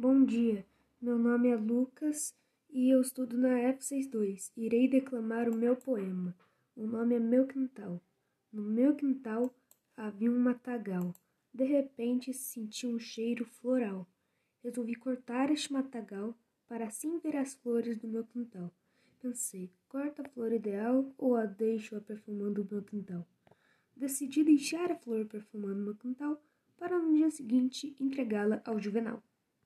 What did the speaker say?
Bom dia, meu nome é Lucas e eu estudo na F62. Irei declamar o meu poema. O nome é Meu Quintal. No meu quintal havia um matagal. De repente senti um cheiro floral. Resolvi cortar este matagal para assim ver as flores do meu quintal. Pensei, corta a flor ideal ou a deixo a perfumando o meu quintal? Decidi deixar a flor perfumando o meu quintal para no dia seguinte entregá-la ao Juvenal.